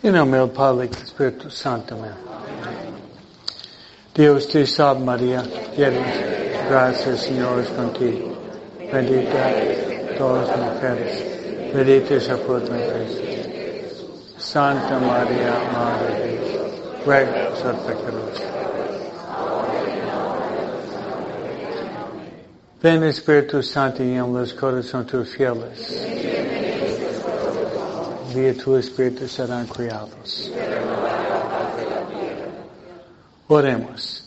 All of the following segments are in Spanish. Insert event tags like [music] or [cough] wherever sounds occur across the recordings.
En nombre del Padre y del Espíritu Santo. Amén. Dios te salve María, llena de gracia, el Señor es contigo. Bendita todas las mujeres, bendito es el fruto. Santa María, Madre de Dios, ruega por pecadores. Ven Espíritu Santo y en los corazones tus fieles. Vía tu Espíritu serán criados. Oremos.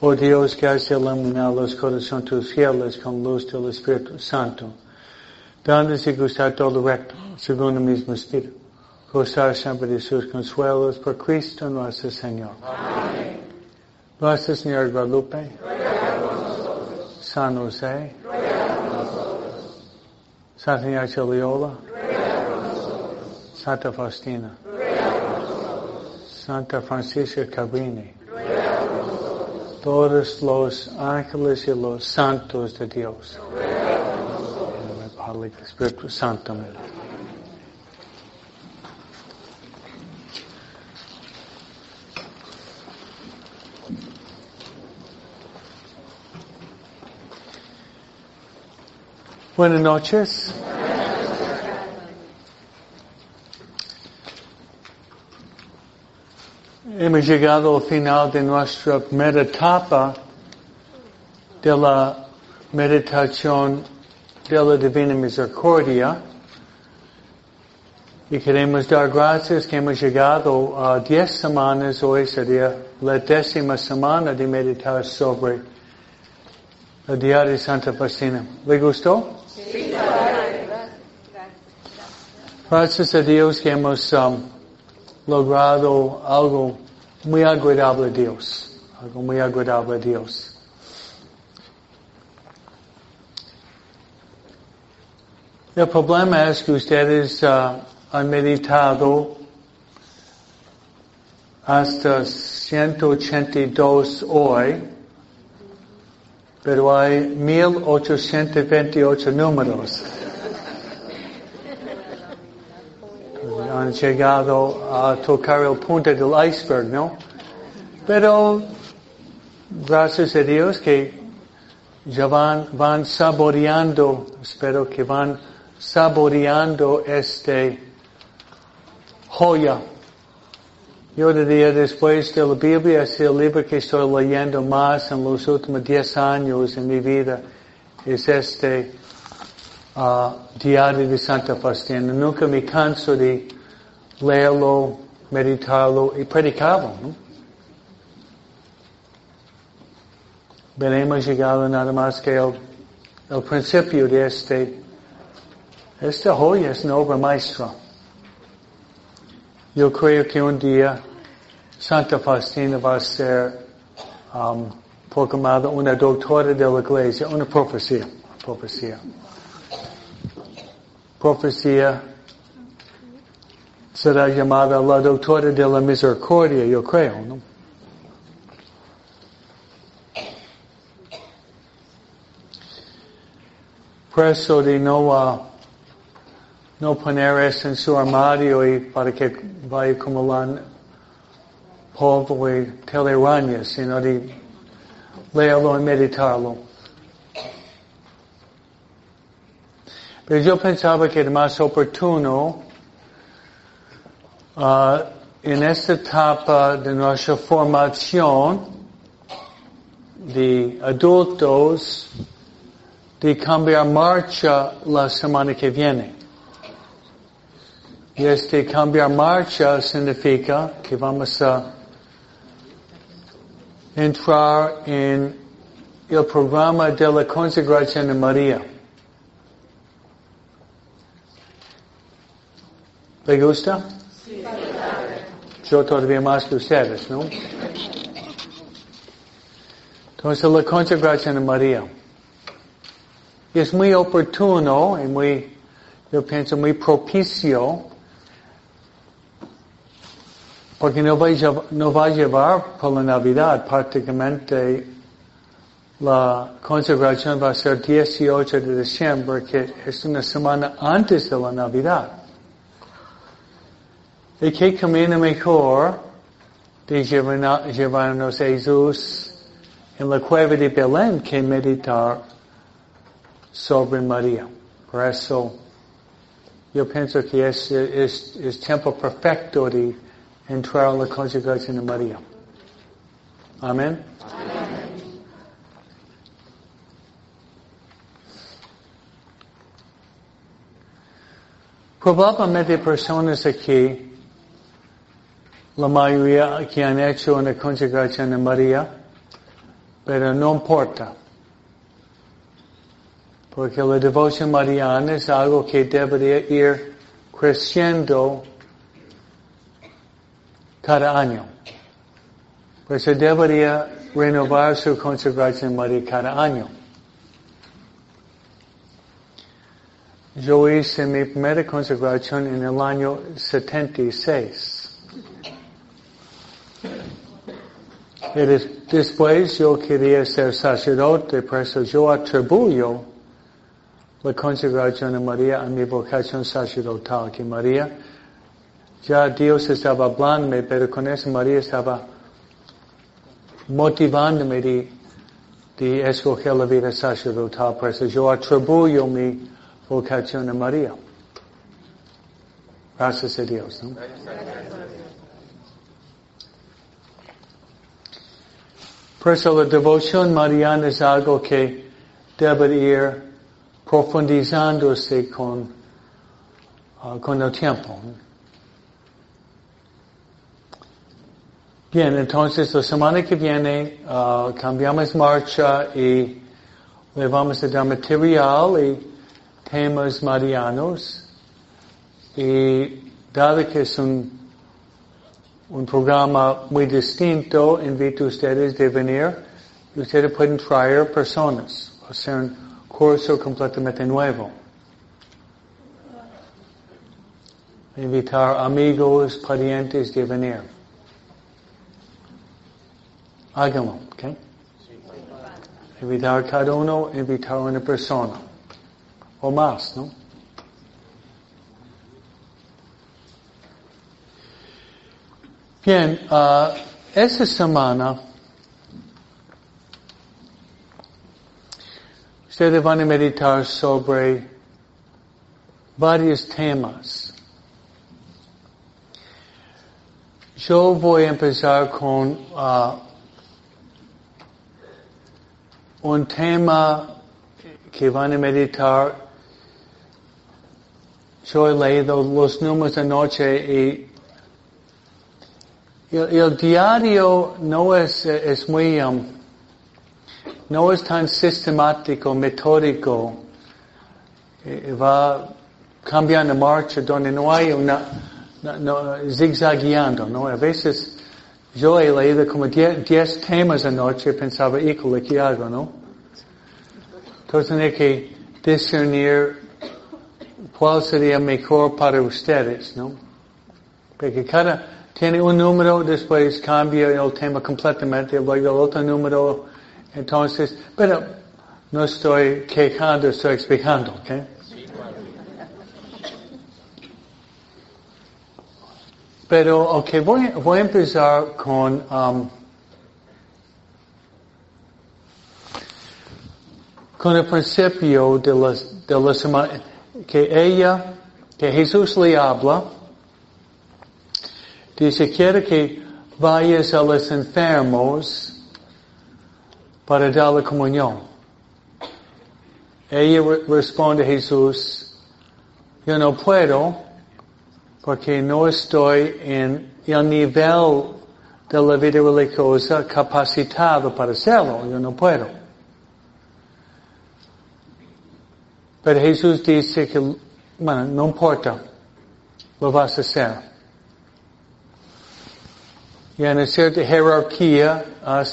Oh Dios que has iluminado los corazones tus fieles con luz del Espíritu Santo, dándoles y gustar todo recto, según el mismo Espíritu, gozar siempre de sus consuelos por Cristo nuestro Señor. Amén. Nuestra Señora Guadalupe, San José, Santa Ignacia Loyola, Santa Faustina, Santa Francisca Cabrini, todos los ángeles y los santos de Dios. Padre Espíritu Santo. Buenas noches. Hemos llegado al final de nuestra primera etapa de la meditación de la Divina Misericordia y queremos dar gracias que hemos llegado a diez semanas, hoy sería la décima semana de meditar sobre el diario de Santa Faustina. ¿Le gustó? Sí, Gracias a Dios que hemos um, logrado algo muy agradable a Dios. Algo muy agradable a Dios. El problema es que ustedes uh, han meditado hasta 182 hoy, pero hay 1828 números. Han llegado a tocar el punto del iceberg, ¿no? Pero gracias a Dios que ya van, van saboreando, espero que van saboreando este joya. Yo diría después de la Biblia es el libro que estoy leyendo más en los últimos 10 años en mi vida. Es este uh, diario de Santa Faustina. Nunca me canso de leerlo, meditarlo y predicarlo. ¿no? Veremos llegado nada más que el, el principio de este, esta joya es una obra maestra. Yo creo que un día Santa Faustina va a ser um, proclamada una doctora de la iglesia, una profecía, profecía. Profecía será llamada la doctora de la misericordia, yo creo, ¿no? Por eso de no, uh, no poner eso en su armario y para que vaya como la polvo y telarañas, sino de leerlo y meditarlo. Pero yo pensaba que era más oportuno uh, en esta etapa de nuestra formación de adultos de cambiar marcha la semana que viene. Y este cambiar marcha significa que vamos a entrar en el programa de la consagración de María. ¿Le gusta? Yo todavía más que ustedes, ¿no? Entonces la consagración de María. Es muy oportuno y muy, yo pienso, muy propicio porque no va, a llevar, no va a llevar por la Navidad, prácticamente la consagración va a ser 18 de diciembre, que es una semana antes de la Navidad. ¿Y qué camino mejor de llevarnos Jesús en la cueva de Belén que meditar sobre María? Por eso, yo pienso que es, es, es tiempo perfecto de entrar en la conjugación de María. Amén. Probablemente personas aquí, la mayoría que han hecho una consagración de María, pero no importa. Porque la devoción mariana es algo que debería ir creciendo cada año. Pues debería renovar su consagración María cada año. Yo hice mi primera consagración en el año 76. Y después yo quería ser sacerdote, por eso yo atribuyo la consagración de María a mi vocación sacerdotal, que María, ya Dios estaba hablando, pero con eso María estaba motivándome de, de escoger la vida sacerdotal. Por eso yo atribuyo mi vocación a María. Gracias a Dios. ¿no? Por eso la devoción mariana es algo que debe ir profundizándose con, uh, con el tiempo. Bien, entonces la semana que viene uh, cambiamos marcha y le vamos a dar material y temas marianos y dado que es un, un programa muy distinto, invito a ustedes de venir ustedes pueden traer personas, hacer un curso completamente nuevo. Invitar amigos, parientes de venir. Háganlo, ¿ok? Invitar cada uno, invitar una persona. O más, ¿no? Bien, uh, esta semana ustedes van a meditar sobre varios temas. Yo voy a empezar con uh, un tema que van a meditar. Yo he leído los números de noche y el, el diario no es, es muy, um, no es tan sistemático, metódico. Eh, va cambiando marcha donde no hay una, no, no, zigzagueando, ¿no? A veces yo he leído como 10 temas anoche y pensaba, híjole, ¿qué hago, no? Entonces hay que discernir cuál sería mejor para ustedes, ¿no? Porque cada tiene un número, después cambia el tema completamente, luego otro número, entonces, pero no estoy quejando, estoy explicando, ¿ok? Pero, ok, voy, voy a empezar con, um, con el principio de la, de la semana, que ella, que Jesús le habla, dice, quiere que vayas a los enfermos para dar la comunión. Ella responde a Jesús, yo no puedo, porque no estoy en el nivel de la vida religiosa capacitado para hacerlo. Yo no puedo. Pero Jesús dice que, bueno, no importa, lo vas a hacer. Y hay una cierta jerarquía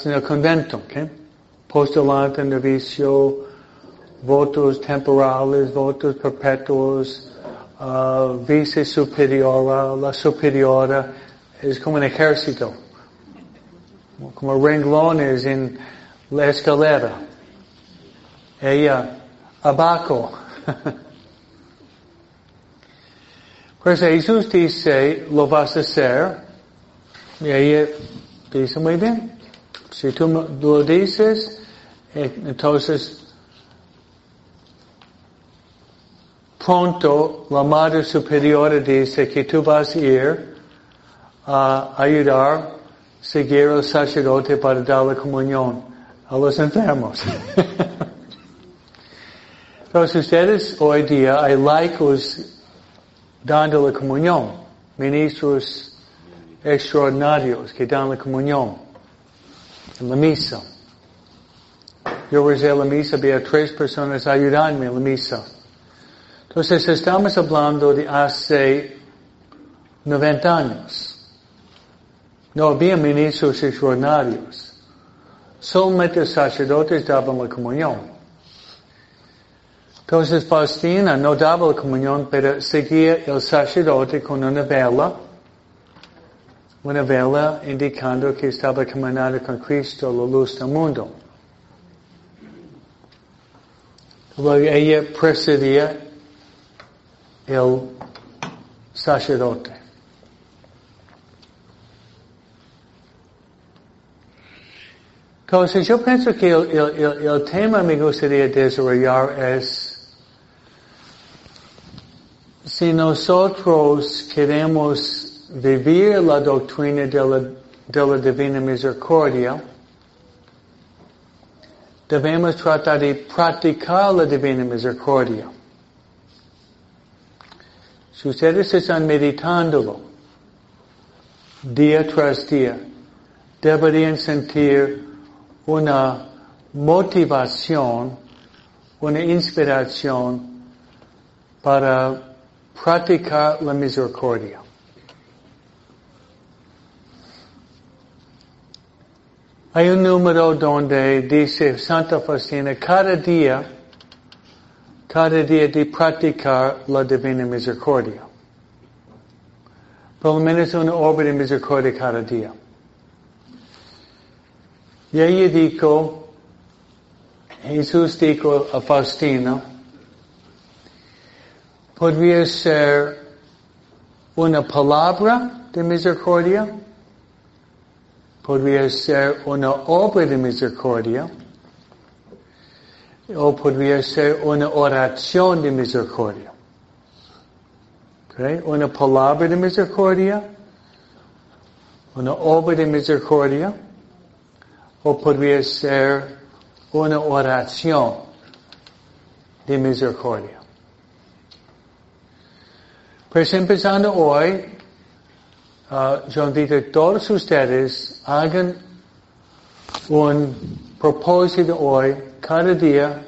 en el convento, ¿ok? Postulante, novicio, votos temporales, votos perpetuos, uh, vice superiora, la superiora, es como un ejército, como renglones en la escalera. Ella, abajo. [laughs] Jesús dice, lo vas a hacer, y ella dice, muy bien, si tú lo dices, eh, entonces pronto la Madre Superiora dice que tú vas a ir a ayudar seguir al sacerdote para dar la comunión a los enfermos. [laughs] Entonces ustedes hoy día hay laicos dando la comunión, ministros extraordinarios que dan la comunión en la misa. Yo recé la misa, había tres personas ayudándome en la misa. Entonces estamos hablando de hace 90 años. No había ministros extraordinarios. Solamente los sacerdotes daban la comunión. Entonces Faustina no daba la comunión, pero seguía el sacerdote con una vela, una vela indicando que estaba caminando con Cristo, la luz del mundo. Luego ella precedía el sacerdote. Entonces yo pienso que el, el, el tema me gustaría desarrollar es si nosotros queremos vivir la doctrina de la, de la divina misericordia, debemos tratar de practicar la divina misericordia. Si ustedes están meditándolo día tras día, deberían sentir una motivación, una inspiración para practicar la misericordia. Hay un número donde dice Santa Faustina, cada día, cada día de practicar la divina misericordia. Por lo menos una obra de misericordia cada día. Y ella dijo, Jesús dijo a Faustina, podría ser una palabra de misericordia, podría ser una obra de misericordia, o podría ser una oración de misericordia. Okay? Una palabra de misericordia, una obra de misericordia, o podría ser una oración de misericordia. Pues empezando hoy, uh, yo invito a todos ustedes hagan un propósito hoy, cada día,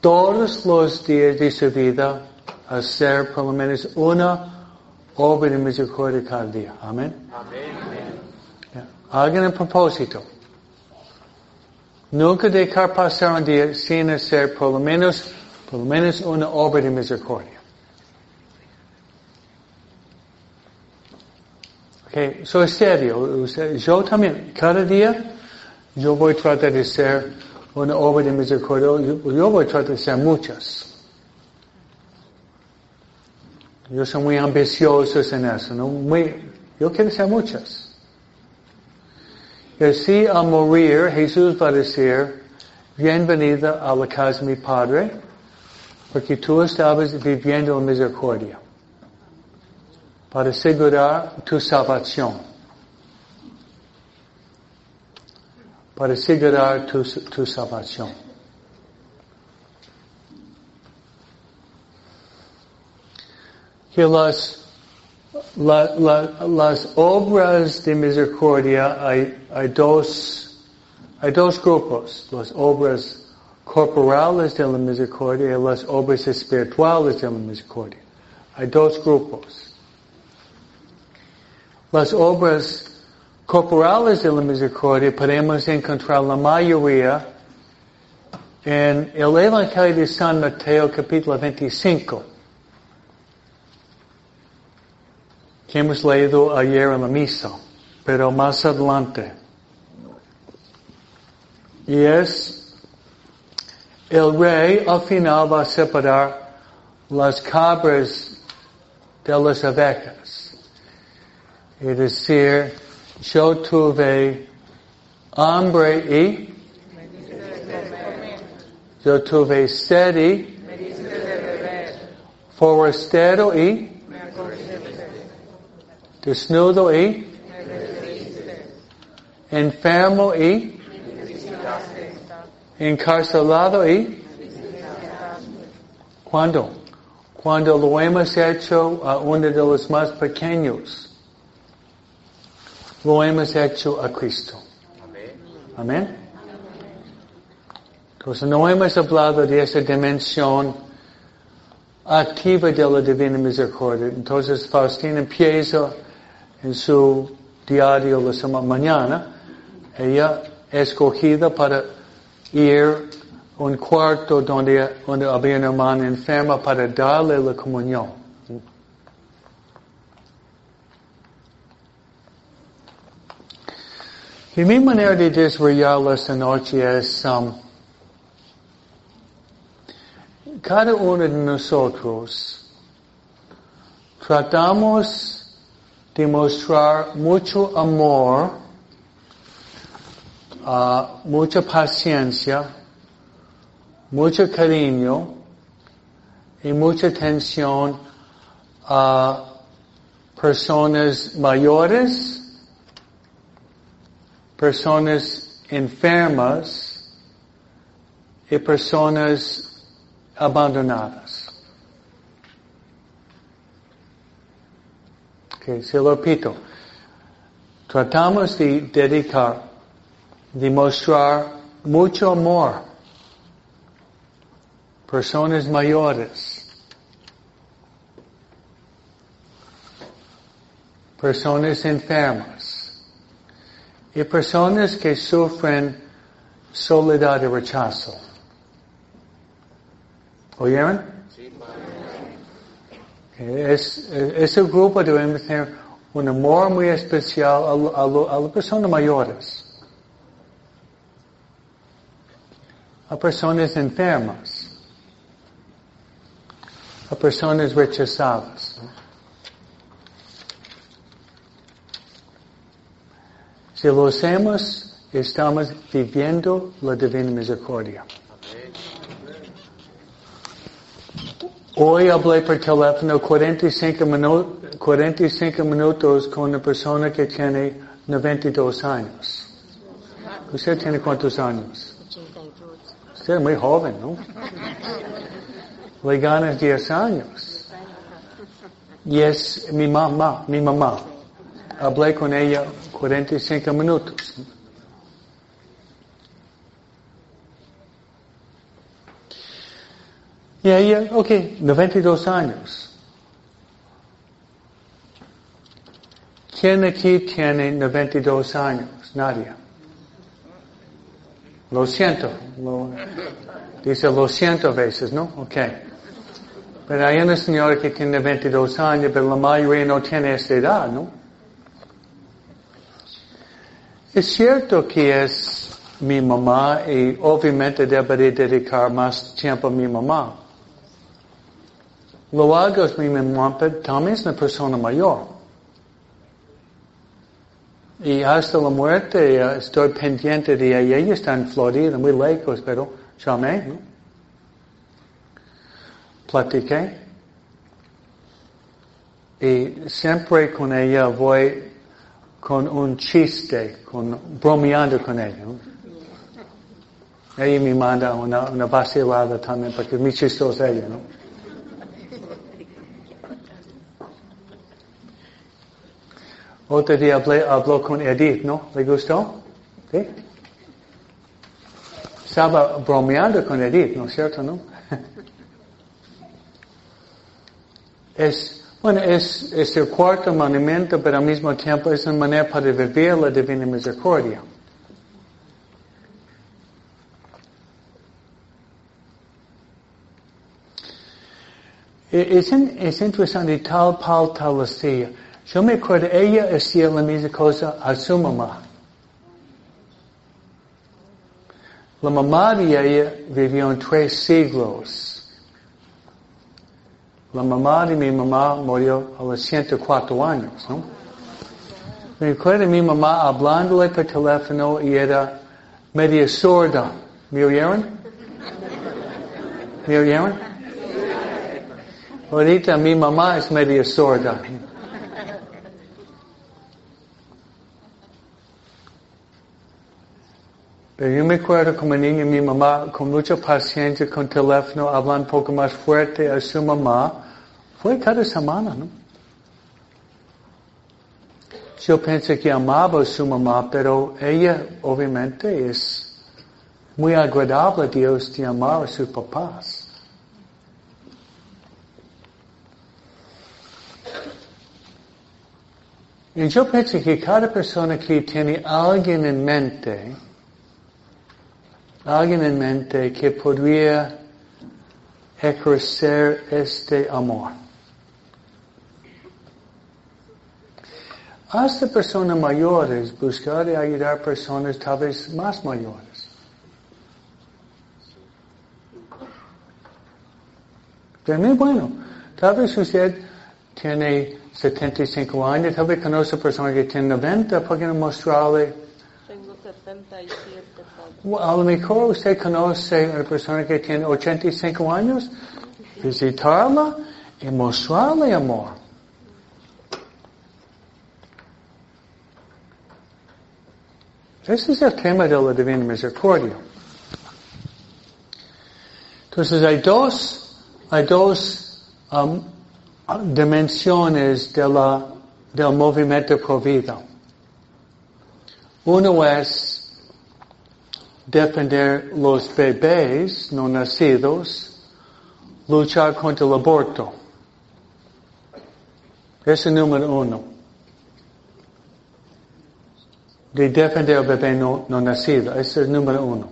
todos los días de su vida, hacer por lo menos una obra de misericordia cada día. Amén. Amén. Hagan un propósito. Nunca dejar pasar un día sin hacer por lo menos, por lo menos una obra de misericordia. Okay, so es serio. Yo también, cada día, yo voy a tratar de ser una obra de misericordia. Yo, voy a tratar de ser muchas. Yo soy muy ambicioso en eso, ¿no? Muy, yo quiero ser muchas. Y así al morir, Jesús va a decir, bienvenida a la casa de mi Padre, porque tú estabas viviendo en misericordia para asegurar tu salvación. Para asegurar tu, tu salvación. Que las, la, la, las obras de misericordia hay, hay dos, hay dos grupos. Las obras corporales de la misericordia y las obras espirituales de la misericordia. Hay dos grupos. Las obras corporales de la misericordia podemos encontrar la mayoría en el Evangelio de San Mateo capítulo 25, que hemos leído ayer en la misa, pero más adelante. Y es, el rey al final va a separar las cabras de las abejas. Es decir, yo tuve hambre y yo tuve sed y forastero y desnudo y enfermo y encarcelado y ¿cuándo? Cuando lo hemos hecho a uno de los más pequeños, lo hemos hecho a Cristo. Amén. Entonces no hemos hablado de esa dimensión activa de la divina misericordia. Entonces Faustina empieza en su diario la mañana, ella escogida para ir un cuarto donde, donde había una hermana enferma para darle la comunión. Y mi manera de desarrollarlo esta noche es, um, cada uno de nosotros tratamos de mostrar mucho amor, uh, mucha paciencia, mucho cariño y mucha atención a personas mayores, personas enfermas y personas abandonadas. Okay, se lo repito. Tratamos de dedicar, de mostrar mucho amor personas mayores, personas enfermas y personas que sufren soledad y rechazo. ¿Oyeron? Es, ese grupo debemos tener un amor muy especial a, a, a las personas mayores, a personas enfermas a personas rechazadas. Si lo hacemos, estamos viviendo la divina misericordia. Hoy hablé por teléfono 45, minu 45 minutos con una persona que tiene 92 años. ¿Usted tiene cuántos años? Usted es muy joven, ¿no? le ganas 10 años. Y es mi mamá, mi mamá. Hablé con ella 45 minutos. Y ella, ok, 92 años. ¿Quién aquí tiene 92 años? Nadie. Lo siento. Lo, dice lo siento veces, ¿no? Ok. Pero hay una señora que tiene 22 años, pero la mayoría no tiene esa edad, ¿no? Es cierto que es mi mamá y obviamente debería dedicar más tiempo a mi mamá. Lo hago es mi mamá, pero también es una persona mayor. Y hasta la muerte eh, estoy pendiente de ella. Ella está en Florida, muy lejos, pero llamé. ¿no? platiqué. Y siempre con ella voy con un chiste, con, bromeando con ella. Ella me manda una, una vacilada también porque muy chistosa ella, ¿no? Otro día hablé, habló con Edith, ¿no? ¿Le gustó? ¿Sí? Estaba bromeando con Edith, ¿no es cierto, no? [laughs] Es, bueno, es, el cuarto mandamiento, pero al mismo tiempo es una manera para vivir la divina misericordia. E, es, es interesante, tal pal tal hacía. Yo me acuerdo, ella hacía la misma cosa a su mamá. La mamá de ella vivió en tres siglos. La mamá de mi mamá murió a los 104 años, ¿no? Me acuerdo mi mamá hablándole por teléfono y era media sorda. ¿Me oyeron? ¿Me oyeron? Ahorita mi mamá es media sorda. Yo me acuerdo como niño, mi mamá con mucha paciencia con teléfono, hablando un poco más fuerte a su mamá. Fue cada semana, ¿no? Yo pensé que amaba a su mamá, pero ella obviamente es muy agradable a Dios de amar a sus papás. Y yo pienso que cada persona que tiene alguien en mente, alguien en mente que podría ejercer este amor. Hasta personas mayores, buscar y ayudar personas tal vez más mayores. También bueno, tal vez usted tiene 75 años, tal vez conoce personas que tienen 90, ¿por qué no mostrarle? Tengo 77. A lo mejor usted conoce a una persona que tiene 85 años, visitarla y mostrarle amor. Ese es el tema de la Divina Misericordia. Entonces hay dos, hay dos um, dimensiones del movimiento pro vida. Uno es defender los bebés no nacidos, luchar contra el aborto. Es el número uno. De defender al bebé no, nacido. Es el número uno.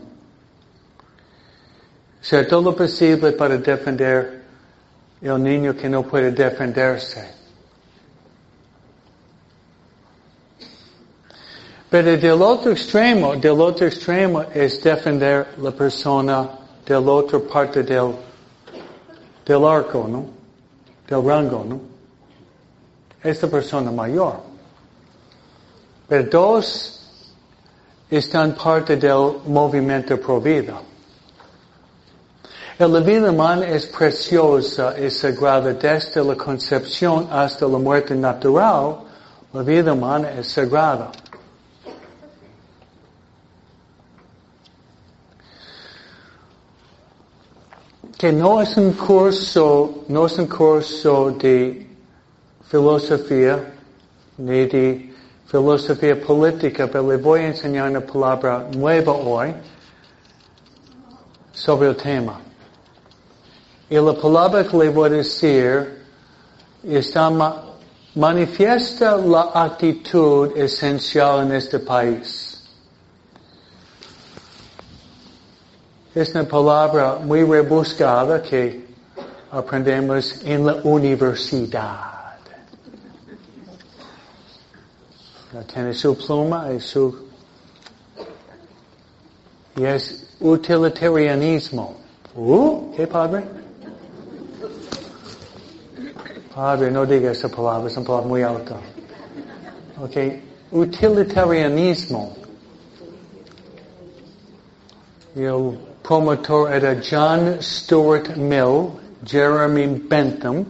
Hacer todo lo posible para defender el niño que no puede defenderse. Pero del otro extremo, del otro extremo es defender la persona del otro parte del, del arco, ¿no? Del rango, ¿no? Esta persona mayor. Pero dos están parte del movimiento pro vida. La vida humana es preciosa, es sagrada desde la concepción hasta la muerte natural. La vida humana es sagrada. Que no es un curso, no es un curso de filosofía ni de filosofía política, pero le voy a enseñar una palabra nueva hoy sobre el tema. Y la palabra que le voy a decir está ma manifiesta la actitud esencial en este país. Es una palabra muy rebuscada que aprendemos en la universidad. Tiene su pluma y su... Y es utilitarianismo. ¿Uh? ¿Qué padre? Padre, no diga esa palabra, es una palabra muy alta. Ok. Utilitarianismo. El promotor era John Stuart Mill, Jeremy Bentham,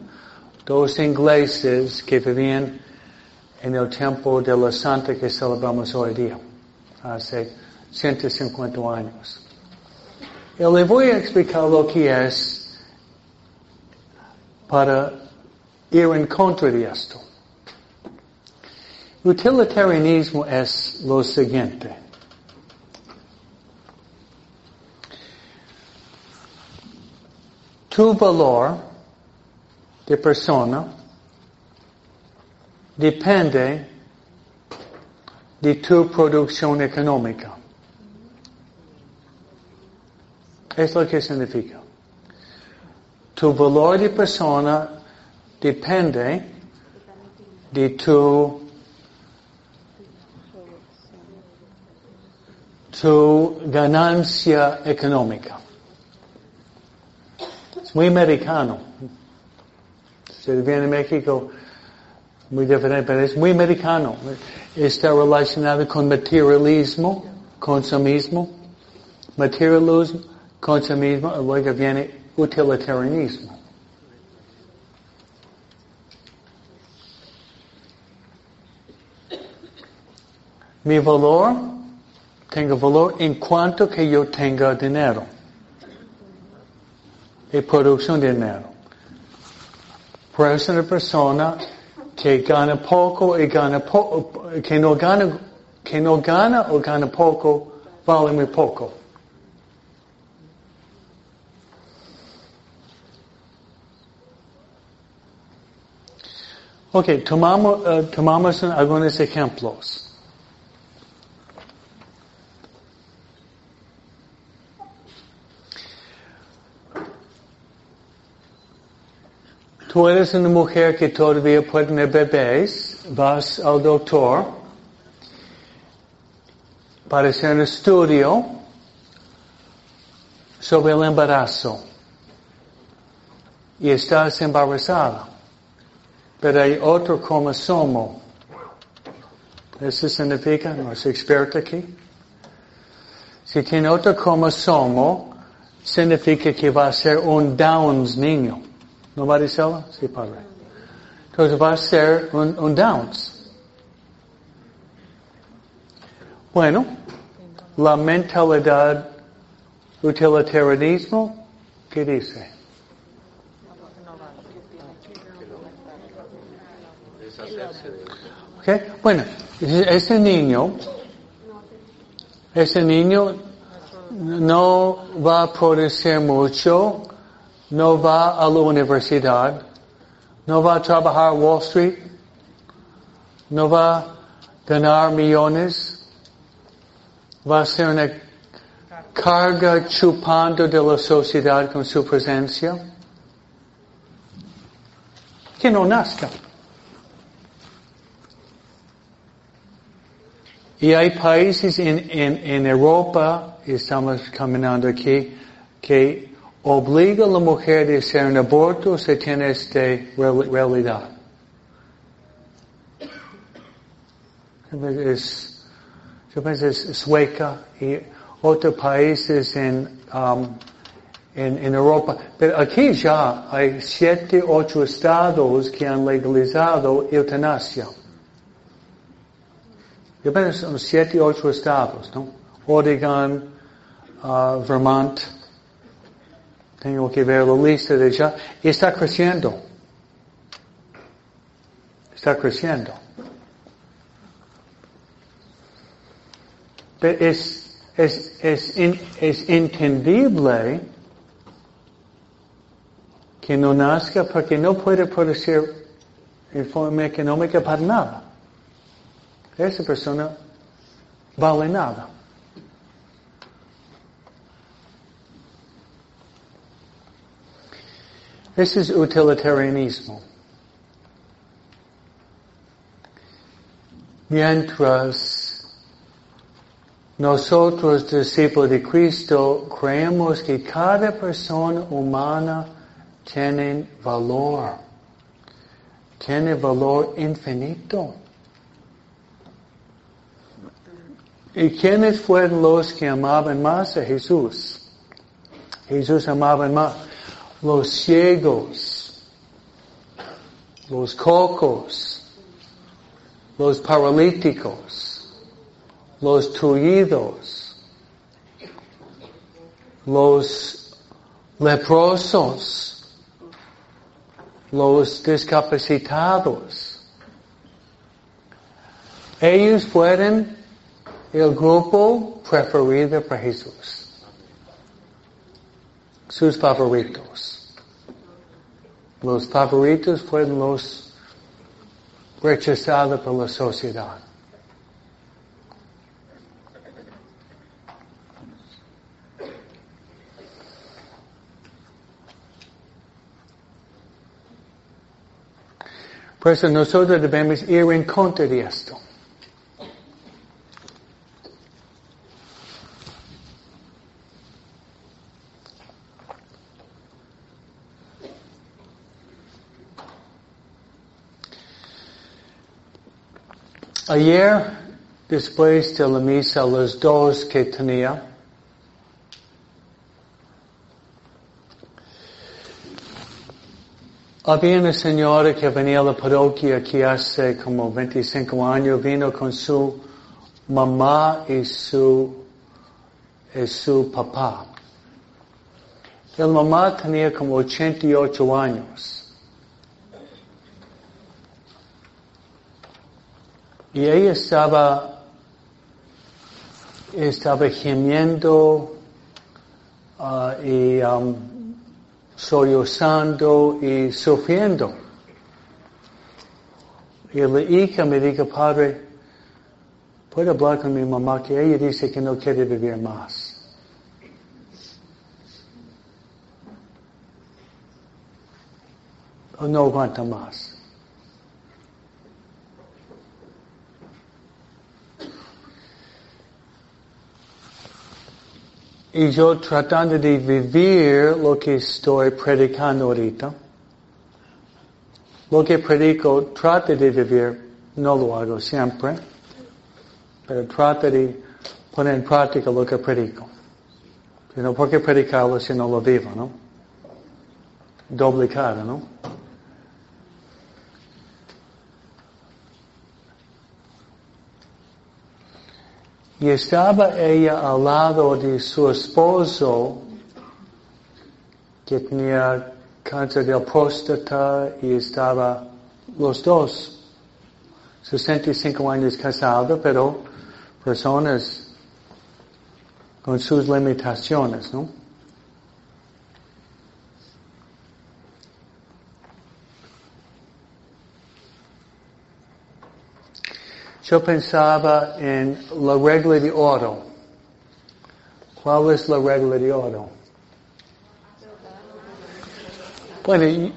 dos ingleses que vivían en el tiempo de la Santa que celebramos hoy día, hace 150 años. Y le voy a explicar lo que es para ir en contra de esto. Utilitarianismo es lo siguiente. Tu valor de persona depende de tu producción económica. Es lo que significa. Tu valor de persona depende de tu tu ganancia económica. Es muy americano. Si viene a México, muy diferente, pero es muy americano. Está relacionado con materialismo, consumismo, materialismo, consumismo, y luego viene utilitarianismo. Mi valor, tengo valor en cuanto que yo tenga dinero. Y producción de dinero. Por eso una persona que gana poco y gana poco, que no gana, que no gana o gana poco, vale muy poco. Ok, tomamos, uh, tomamos algunos ejemplos. Tú eres una mujer que todavía puede tener bebés, vas al doctor para hacer un estudio sobre el embarazo y estás embarazada, pero hay otro cromosoma. ¿Eso significa? ¿No es experto aquí? Si tiene otro cromosoma, significa que va a ser un Downs niño. ¿No Maricela? Sí, Padre. Entonces va a ser un. Bueno, la mentalidad utilitarianismo, ¿qué dice? Okay. Bueno, ese niño, ese niño no va a producir mucho, no va a la universidad, no va a trabajar Wall Street, no va a ganar millones, va a ser una carga chupando de la sociedad con su presencia. Que no nazca. Y hay países en, en, en Europa, estamos caminando aquí, que obliga a la mujer a hacer un aborto si tiene esta realidad. Es, yo pienso es Sueca y otros países en, um, en, en, Europa. Pero aquí ya hay siete, ocho estados que han legalizado eutanasia. Yo pienso son siete, ocho estados, ¿no? Oregon, uh, Vermont, tengo que ver la lista de ya. Está creciendo. Está creciendo. Es, es, es, es entendible que no nazca porque no puede producir en forma económica para nada. Esa persona vale nada. Ese es utilitarianismo. Mientras nosotros, discípulos de Cristo, creemos que cada persona humana tiene valor, tiene valor infinito. ¿Y quiénes fueron los que amaban más a Jesús? Jesús amaba más los ciegos, los cocos, los paralíticos, los tullidos, los leprosos, los discapacitados. Ellos fueron el grupo preferido para Jesús sus favoritos. Los favoritos fueron los rechazados por la sociedad. Por nosotros debemos ir en contra de esto. Ayer, después de la misa, los dos que tenía, había una señora que venía a la parroquia aquí hace como 25 años, vino con su mamá y su, y su papá. La mamá tenía como 88 años. Y ella estaba, estaba gimiendo uh, y um, sollozando y sufriendo. Y la hija me dijo, padre, ¿puedo hablar con mi mamá? Que ella dice que no quiere vivir más. O no aguanta más. Y yo tratando de vivir lo que estoy predicando ahorita. Lo que predico, trate de vivir, no lo hago siempre, pero trate de poner en práctica lo que predico. no, ¿por qué predicarlo si no lo vivo, no? Doble cara, ¿no? Y estaba ella al lado de su esposo, que tenía cáncer de próstata y estaba los dos, 65 años casados, pero personas con sus limitaciones, ¿no? Yo pensaba en la regla de oro. ¿Cuál es la regla de oro? Bueno,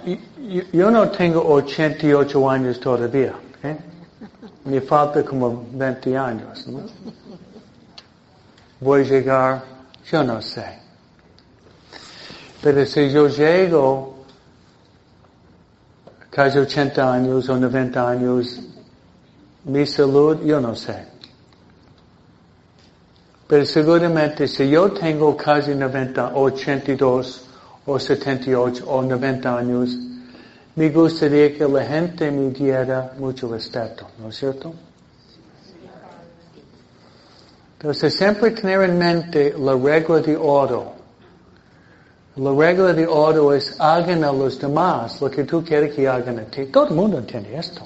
yo no tengo 88 años todavía. ¿eh? Me falta como 20 años. ¿no? Voy a llegar, yo no sé. Pero si yo llego casi 80 años o 90 años, mi salud, yo no sé. Pero seguramente si yo tengo casi 90, 82 o 78 o 90 años, me gustaría que la gente me diera mucho respeto, ¿no es cierto? Entonces siempre tener en mente la regla de oro. La regla de oro es hagan a los demás lo que tú quieres que hagan a ti. Todo el mundo entiende esto.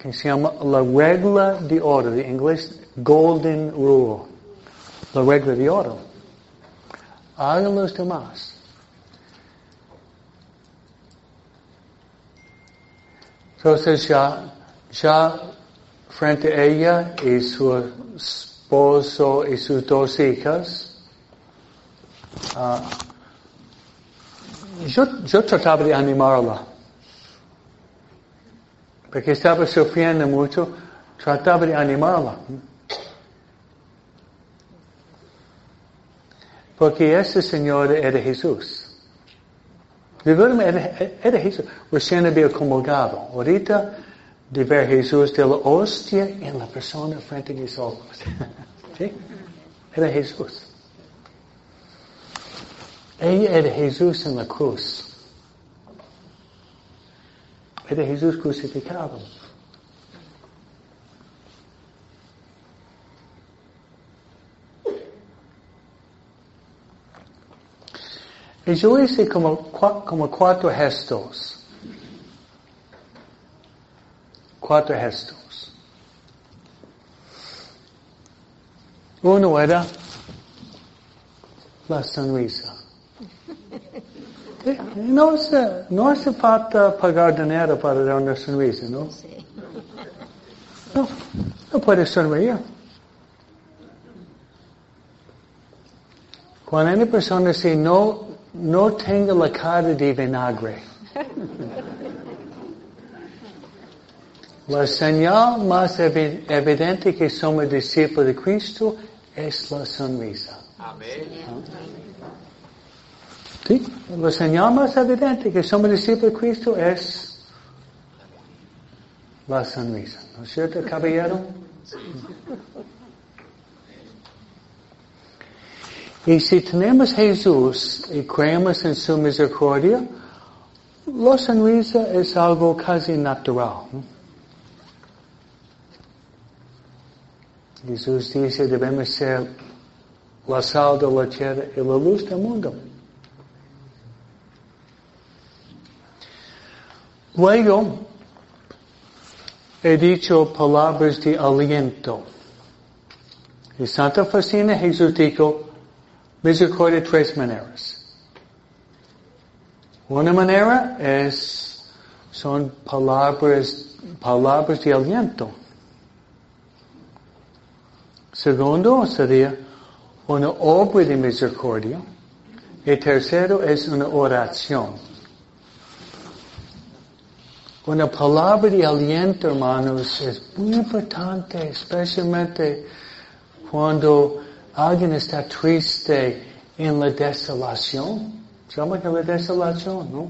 Que se llama la regla de oro, de inglés golden rule, la regla de oro. Hagan los demás. Entonces ya, ya frente a ella y su esposo y sus dos hijas, uh, yo, yo trataba de animarla. Porque estaba sufriendo mucho, trataba de animarla. Porque ese Señor era Jesús. De verdad era, era Jesús. Recién había comulgado. Ahorita de ver Jesús de la hostia en la persona frente a mis ojos. [laughs] ¿Sí? Era Jesús. Ella era Jesús en la cruz. Era Jesús crucificado. Y yo hice como, como cuatro gestos. Cuatro gestos. Uno era la sonrisa. [laughs] No hace, no hace falta pagar dinero para dar una sonrisa, ¿no? No, no puede sonreír. Cuando una persona dice no, no tenga la cara de vinagre. La señal más evidente que somos discípulos de Cristo es la sonrisa. Amén. ¿Sí? La señal más evidente que somos discípulos de Cristo es la sonrisa. ¿No es cierto, caballero? Y si tenemos Jesús y creemos en su misericordia, la sonrisa es algo casi natural. Jesús dice debemos ser la sal de la tierra y la luz del mundo. Luego, he dicho palabras de aliento. Y Santa Fascina Jesús dijo, misericordia tres maneras. Una manera es, son palabras, palabras de aliento. Segundo sería una obra de misericordia. Y tercero es una oración. Una palabra de aliento, hermanos, es muy importante, especialmente cuando alguien está triste en la desolación. ¿Saben que la desolación, no?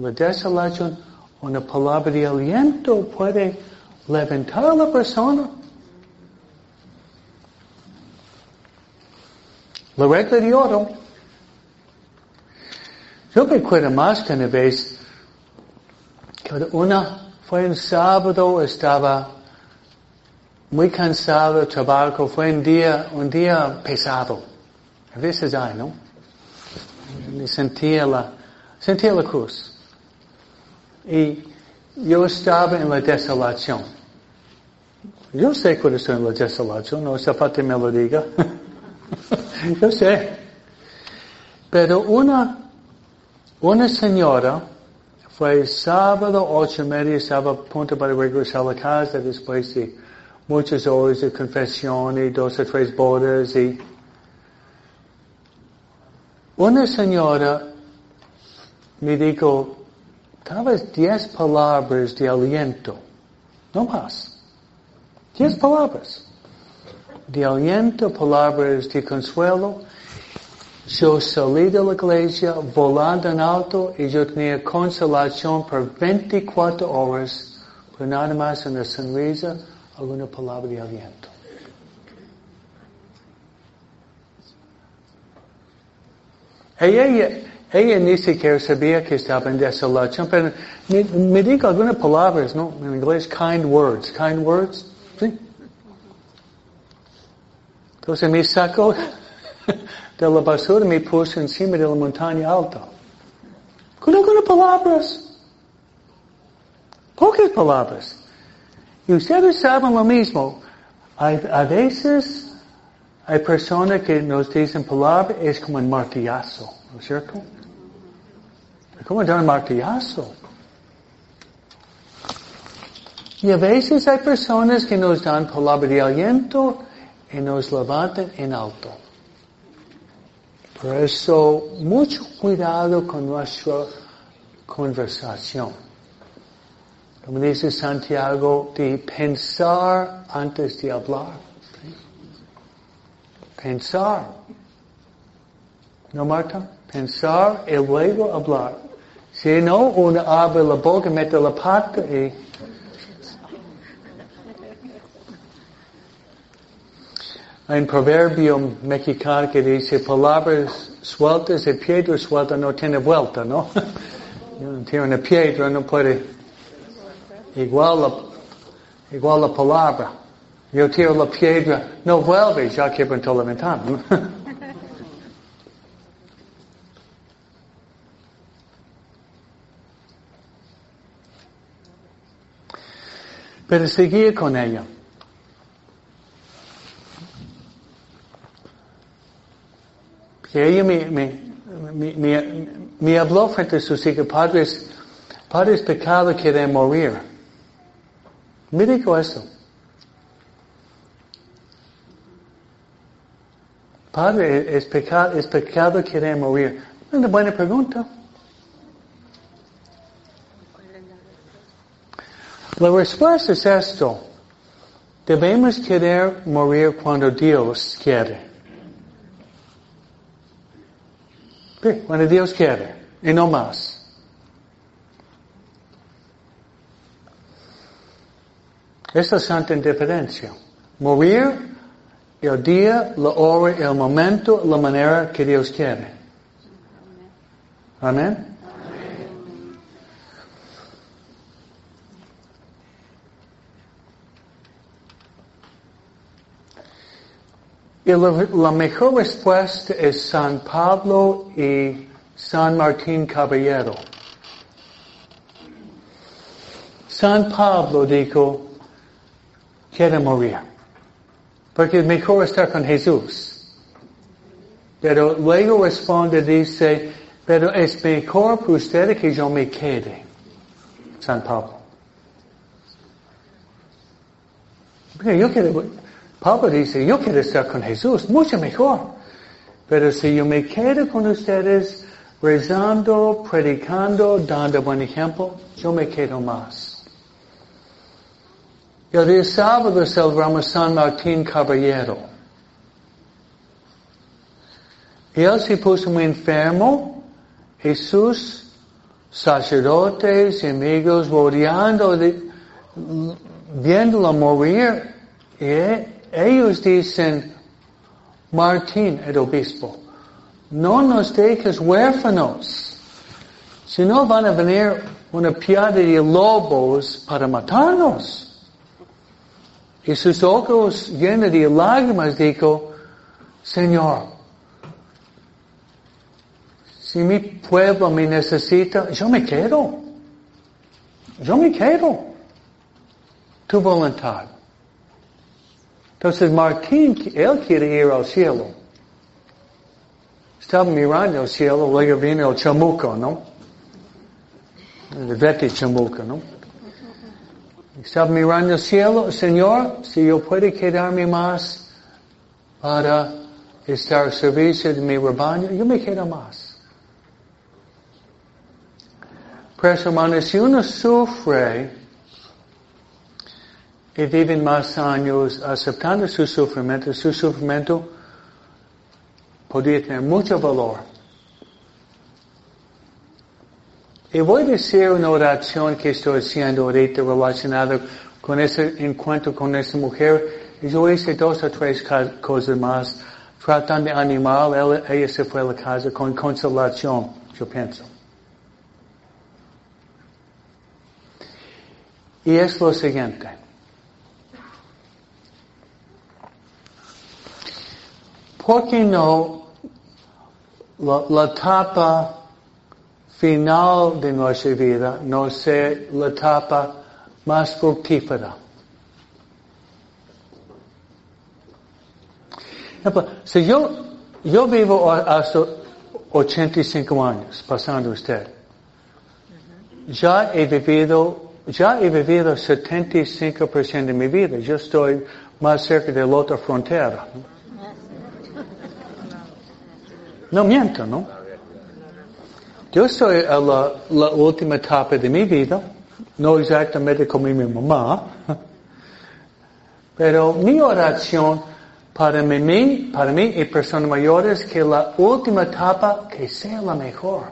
La desolación, una palabra de aliento puede levantar a la persona. La regla de oro. Yo me acuerdo más que una vez que una fue un sábado, estaba muy cansado, trabajo, fue un día, un día pesado. A veces hay, ¿no? sentía la, sentía la cruz. Y yo estaba en la desolación. Yo sé cuando estoy en la desolación, no hace falta me lo diga. [laughs] yo sé. Pero una, una señora fue sábado, ocho y media, estaba a punto para regresar a la casa después de muchas horas de confesión y dos o tres bodas y una señora me dijo, tal vez diez palabras de aliento, no más. Diez palabras de aliento, palabras de consuelo. Yo salí de la iglesia volando en alto y yo tenía consolación por 24 horas, por nada más una sonrisa, alguna palabra de aliento. Ella, ella ni siquiera sabía que estaba en desolación, pero me, me dijo algunas palabras, ¿no? En inglés, kind words. Kind words, ¿sí? Entonces me sacó [laughs] de la basura me puso encima de la montaña alta. Con palabras. Pocas palabras. Y ustedes saben lo mismo. Hay, a veces hay personas que nos dicen palabras, es como un martillazo, ¿no es cierto? Es como dar un martillazo. Y a veces hay personas que nos dan palabras de aliento y nos levantan en alto. Por eso, mucho cuidado con nuestra conversación. Como dice Santiago, de pensar antes de hablar. Pensar. ¿No, Marta? Pensar y luego hablar. Si no, uno abre la boca, mete la pata y... Hay un proverbio mexicano que dice, palabras sueltas y piedra suelta no tiene vuelta, ¿no? [laughs] tiene una piedra, no puede... Igual la, palabra. Yo tiro la piedra, no vuelve ya que por la ventana. Pero seguía con ella. Que ella me, me, me, me, habló frente a sus hijos, padres, padres pecado quieren morir. Me dijo eso. Padre, ¿es pecado, es pecado querer morir? Una buena pregunta. La respuesta es esto. Debemos querer morir cuando Dios quiere. Sí, cuando Dios quiere, y no más. Esa es santa indiferencia. Morir el día, la hora, el momento, la manera que Dios quiere. Amén. Y la, mejor respuesta es San Pablo y San Martín Caballero. San Pablo dijo, quiere morir. Porque es mejor estar con Jesús. Pero luego responde, dice, pero es mejor para ustedes que yo me quede. San Pablo. Yo quiero, Pablo dice, yo quiero estar con Jesús, mucho mejor. Pero si yo me quedo con ustedes rezando, predicando, dando buen ejemplo, yo me quedo más. El día sábado celebramos San Martín Caballero. Él se puso muy enfermo. Jesús, sacerdotes, amigos, rodeando, viéndolo morir. Y ellos dicen, Martín, el obispo, no nos dejes huérfanos. Si no van a venir una piada de lobos para matarnos. Y sus ojos llenos de lágrimas dijo, Señor, si mi pueblo me necesita, yo me quedo. Yo me quedo. Tu voluntad. Entonces Martín, él quiere ir al cielo. Estaba mirando al cielo, luego vino el chamuco, ¿no? El vete chamuco, ¿no? Estaba mirando el cielo, Señor, si yo puedo quedarme más para estar al servicio de mi rebaño, yo me quedo más. Pues hermanos, si uno sufre y vive más años aceptando su sufrimiento, su sufrimiento podría tener mucho valor. Y voy a decir una oración que estoy haciendo ahorita relacionada con ese encuentro con esa mujer. Y yo hice dos o tres cosas más tratando de animar. Ella, ella se fue a la casa con consolación, yo pienso. Y es lo siguiente. ¿Por qué no la, la tapa final de nuestra vida no sea la etapa más fructífera. Si yo, yo vivo hasta 85 años, pasando usted, ya he vivido, ya he vivido 75% de mi vida. Yo estoy más cerca de la otra frontera. No miento, ¿no? Yo estoy a la, la, última etapa de mi vida, no exactamente como mi mamá, pero mi oración para mí, para mí y personas mayores que la última etapa que sea la mejor.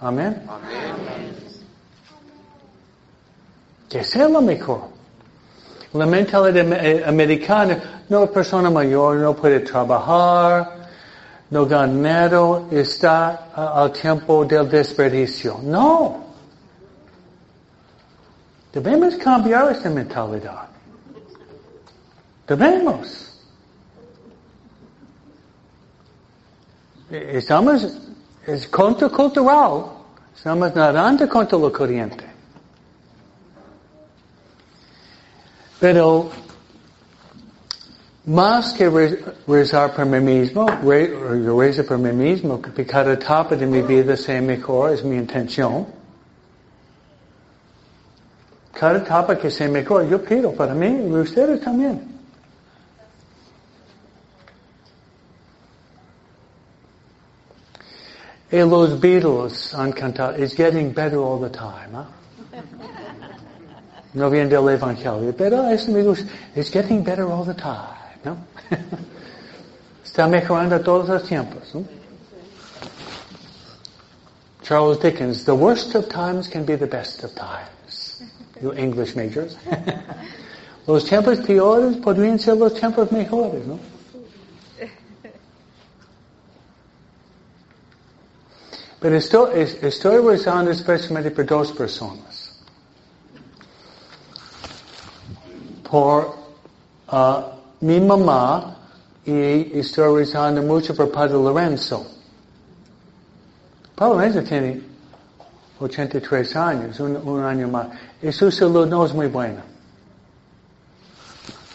Amén. Amén. Que sea la mejor. La mentalidad eh, americana, no persona mayor no puede trabajar, no ganero está al tiempo del desperdicio. No. Debemos cambiar esta mentalidad. Debemos. Estamos, es contracultural. Estamos nadando contra la corriente. Pero más que rezar por mí mismo, rezo por mí mismo, que cada etapa de mi vida sea mejor, es mi intención. Cada etapa que sea mejor, yo pido para mí y ustedes también. Y los Beatles han cantado, it's getting better all the time. ¿eh? [laughs] No viene del Evangelio, pero es, it's getting better all the time. ¿No? [laughs] Está mejorando todos los tiempos, ¿no? Charles Dickens, the worst of times can be the best of times. You English majors. [laughs] los tiempos peores podrían ser los tiempos mejores, ¿no? Pero estoy, estoy rezando especialmente por dos personas. Por uh, mi mamá y rezando mucho por Padre Lorenzo. Padre Lorenzo tiene 83 años, un, un año más. Y su salud no es muy buena.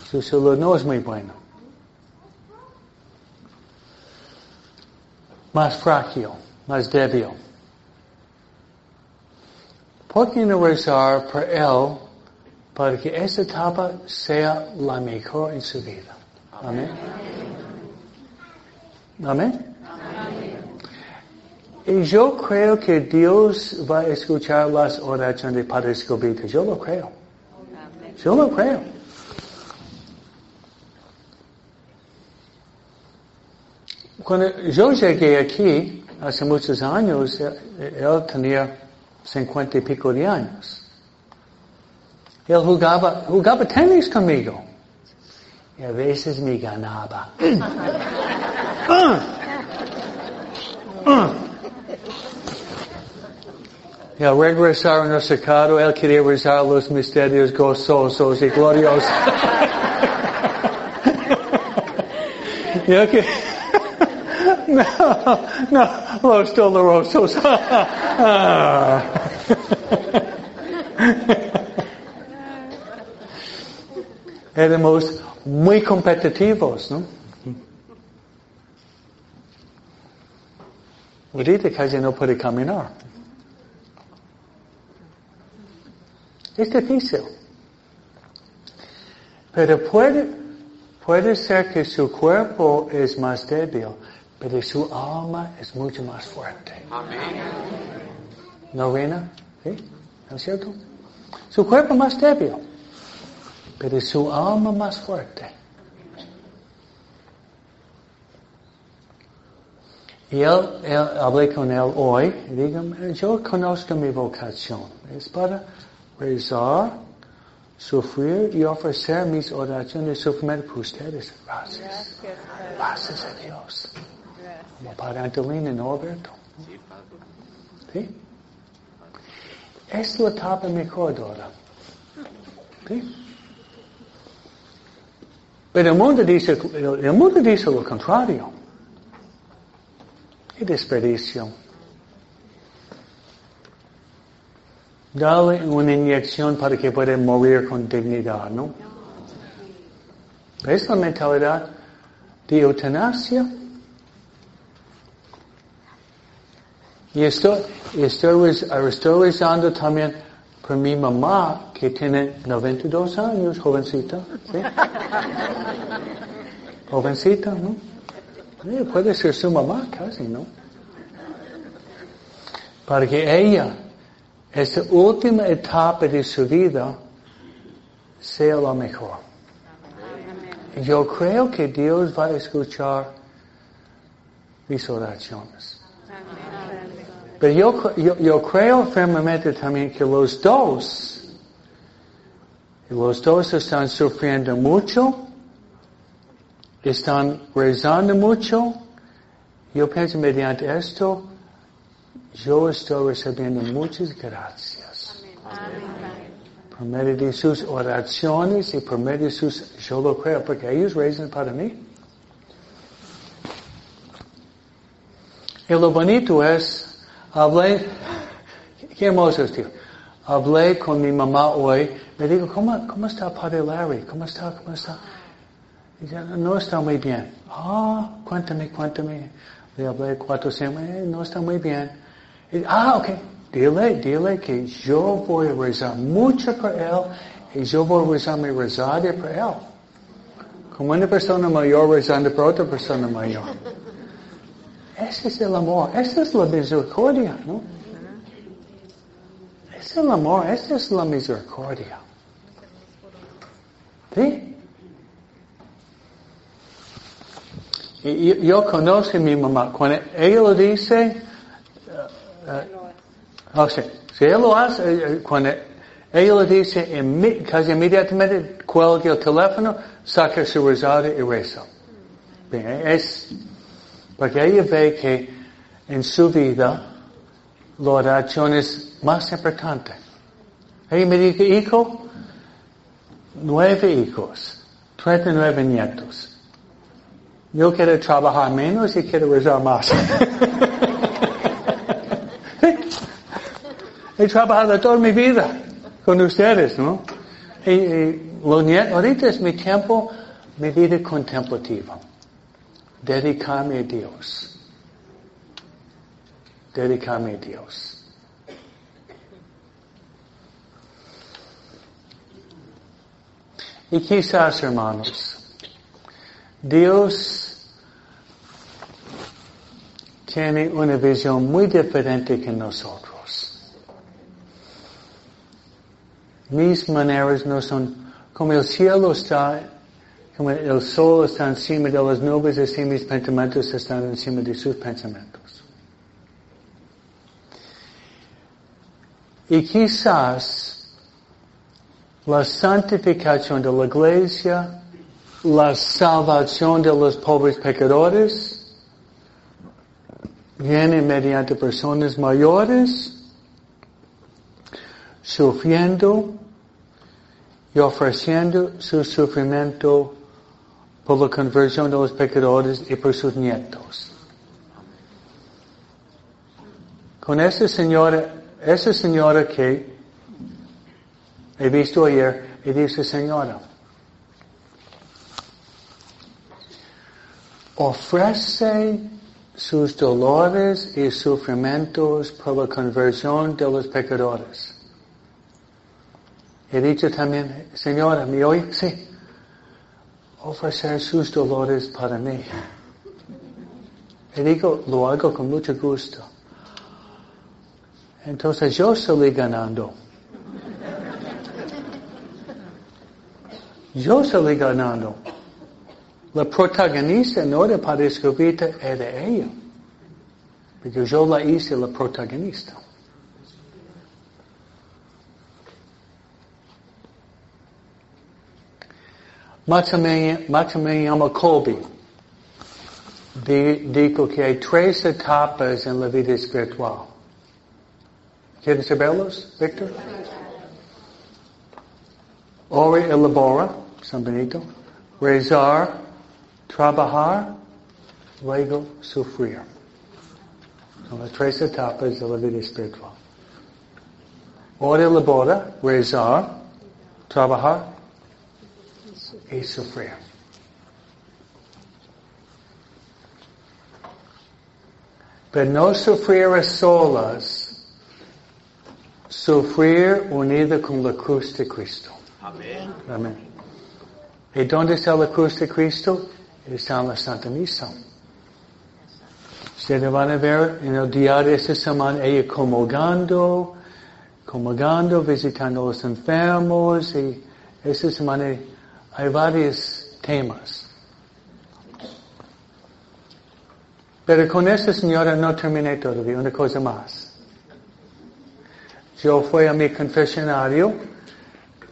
Su salud no es muy buena. Más frágil más débil. ¿Por qué no rezar por él para que esta etapa sea la mejor en su vida? Amén. Amén. Y yo creo que Dios va a escuchar las oraciones de Padre Escobita. Yo lo creo. Yo lo creo. Cuando yo llegué aquí, hace muchos años, él tenía cincuenta y pico de años. Él jugaba, jugaba tenis conmigo. Y a veces me ganaba. [laughs] Uh. Uh. Y al regresar a nuestro carro, él quería rezar los misterios gozosos y gloriosos. [laughs] y que [laughs] no, no, los dolorosos. Ah. Éramos muy competitivos, ¿no? Ahorita casi no puede caminar. Es difícil. Pero puede, puede ser que su cuerpo es más débil pero su alma es mucho más fuerte. Amén. ¿No, Reina? ¿Sí? ¿No es cierto? Su cuerpo más débil, pero su alma más fuerte. Y él, él, hablé con él hoy y yo conozco mi vocación. Es para rezar, sufrir y ofrecer mis oraciones de sufrimiento para ustedes. Gracias. Gracias a Dios. Como Padre Antolín y Norberto. ¿Sí? Es la etapa mejor ahora. ¿Sí? Pero el mundo dice, el mundo dice lo contrario. Qué desperdicio. Dale una inyección para que pueda morir con dignidad, ¿no? Es la mentalidad de eutanasia. Y estoy, estoy, estoy rezando también por mi mamá, que tiene 92 años, jovencita. ¿sí? jovencita, ¿no? puede ser su mamá casi, ¿no? Para que ella, esta última etapa de su vida, sea la mejor. Yo creo que Dios va a escuchar mis oraciones. Pero yo, yo, yo creo firmemente también que los dos, los dos están sufriendo mucho, están rezando mucho. Yo pienso mediante esto, yo estoy recibiendo muchas gracias. Por medio de sus oraciones y por medio de sus, yo lo creo, porque ellos rezan para mí. Y lo bonito es, Hablé, qué hermoso es, tío. Hablé con mi mamá hoy. Me digo, ¿cómo, cómo está Padre Larry? ¿Cómo está? ¿Cómo está? Dice, no está muy bien. Ah, cuéntame, cuéntame. Le hablé cuatro semanas, no está muy bien. ah, ok. Dile, dile que yo voy a rezar mucho por él y yo voy a rezar mi rosario por él. Como una persona mayor rezando por otra persona mayor. Ese es el amor, esa es la misericordia, ¿no? Es el amor, esa es la misericordia. ¿Sí? Yo, conozco a mi mamá. Cuando ella lo dice, uh, uh, si ella lo hace, eh, cuando Ella le dice, casi inmediatamente cuelga el teléfono, saca su rosario y reza. Bien, es, porque ella ve que en su vida la oración es más importante. Ella me dice, hijo, nueve hijos, treinta nueve nietos. Yo quiero trabajar menos y quiero rezar más. [laughs] He trabajado toda mi vida con ustedes, ¿no? Y, ahorita es mi tiempo, mi vida contemplativa. Dedicarme a Dios. Dedicarme a Dios. Y quizás, hermanos, Dios tiene una visión muy diferente que nosotros. mis maneras no son como el cielo está, como el sol está encima de las nubes, así mis pensamientos están encima de sus pensamientos. Y quizás la santificación de la iglesia, la salvación de los pobres pecadores, viene mediante personas mayores, sufriendo y ofreciendo su sufrimiento por la conversión de los pecadores y por sus nietos. Con esa señora, esa señora que he visto ayer, y dice, señora, ofrece sus dolores y sufrimientos por la conversión de los pecadores. He dicho también, Señora, ¿me oye? Sí. Ofrecer sus dolores para mí. Y digo, lo hago con mucho gusto. Entonces yo salí ganando. [laughs] Yo salí ganando. La protagonista no era para escribirte, era ella. Porque yo la hice la protagonista. Llama Colby dijo que hay tres etapas en la vida espiritual. ¿Quieres saberlos, Víctor? Ora y elabora, San Benito. Rezar, trabajar, luego sufrir. Son las tres etapas de la vida espiritual. Ora y elabora, rezar, trabajar, y sufrir. Pero no sufrir a solas, sufrir unido con la cruz de Cristo. Amén. Amén. ¿Y dónde está la cruz de Cristo? Está en la Santa Misa. Ustedes van a ver en el diario de esta semana ella comulgando, comulgando, visitando a los enfermos y esta semana hay varios temas. Pero con esta señora no terminé todavía, una cosa más. Yo fui a mi confesionario,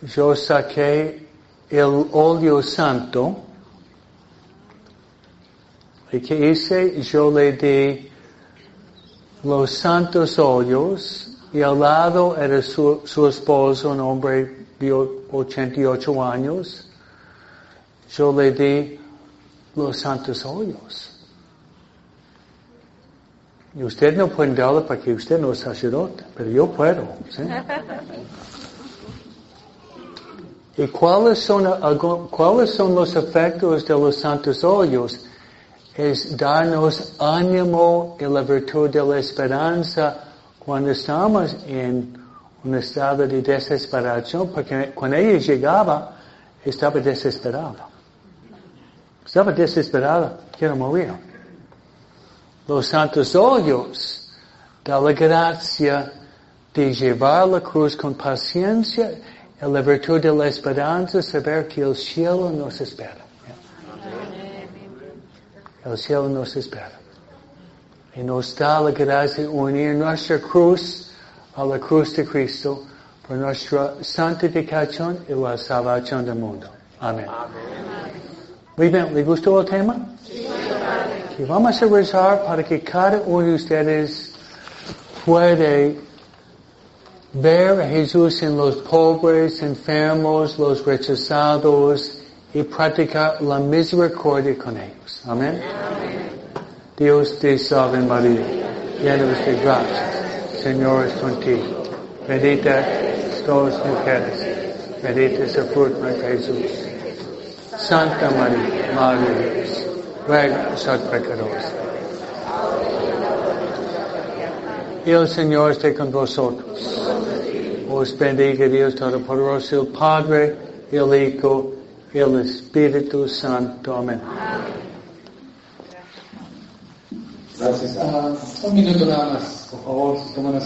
yo saqué el óleo santo, y que hice, yo le di los santos óleos, y al lado era su, su esposo, un hombre de 88 años, yo le di los santos óleos. Y usted no puede darlo porque usted no es sacerdote, pero yo puedo. [laughs] ¿Y cuáles son, cuáles son los efectos de los santos óleos? Es darnos ánimo y la virtud de la esperanza cuando estamos en un estado de desesperación, porque cuando ella llegaba, estaba desesperada. Estaba desesperada, quiero morir. Los santos óleos da la gracia de llevar la cruz con paciencia y la virtud de la esperanza, saber que el cielo nos espera. El cielo nos espera. Y nos da la gracia de unir nuestra cruz a la cruz de Cristo por nuestra santificación y la salvación del mundo. Amén. Muy bien, ¿le gustó el tema? Y vamos a rezar para que cada uno de ustedes puede ver a Jesús en los pobres, enfermos, los rechazados y practicar la misericordia con ellos. Amén. Dios te salve María, llena de gracia. Señor es contigo. Bendita todas las mujeres. Bendita es el fruto de Jesús. Santa María, Madre de Dios, ruega por nosotros pecadores. Y el Señor esté con vosotros. Os bendiga Dios Todopoderoso, el Padre, el Hijo, y el Espíritu Santo. Amén. Gracias. Ah, un minuto nada más, por favor, si toman